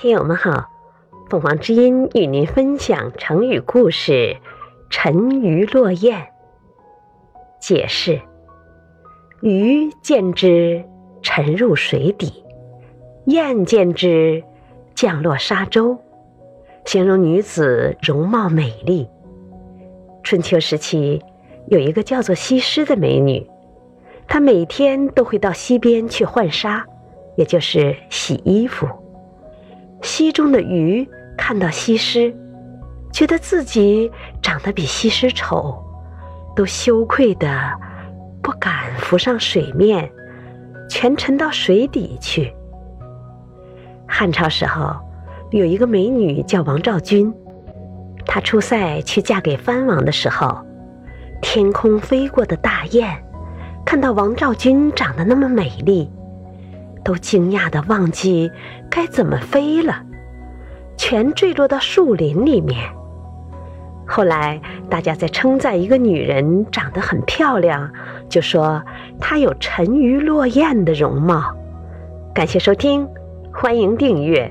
听友们好，凤凰之音与您分享成语故事“沉鱼落雁”。解释：鱼见之沉入水底，雁见之降落沙洲，形容女子容貌美丽。春秋时期，有一个叫做西施的美女，她每天都会到溪边去浣纱，也就是洗衣服。溪中的鱼看到西施，觉得自己长得比西施丑，都羞愧的不敢浮上水面，全沉到水底去。汉朝时候，有一个美女叫王昭君，她出塞去嫁给藩王的时候，天空飞过的大雁，看到王昭君长得那么美丽。都惊讶的忘记该怎么飞了，全坠落到树林里面。后来大家在称赞一个女人长得很漂亮，就说她有沉鱼落雁的容貌。感谢收听，欢迎订阅。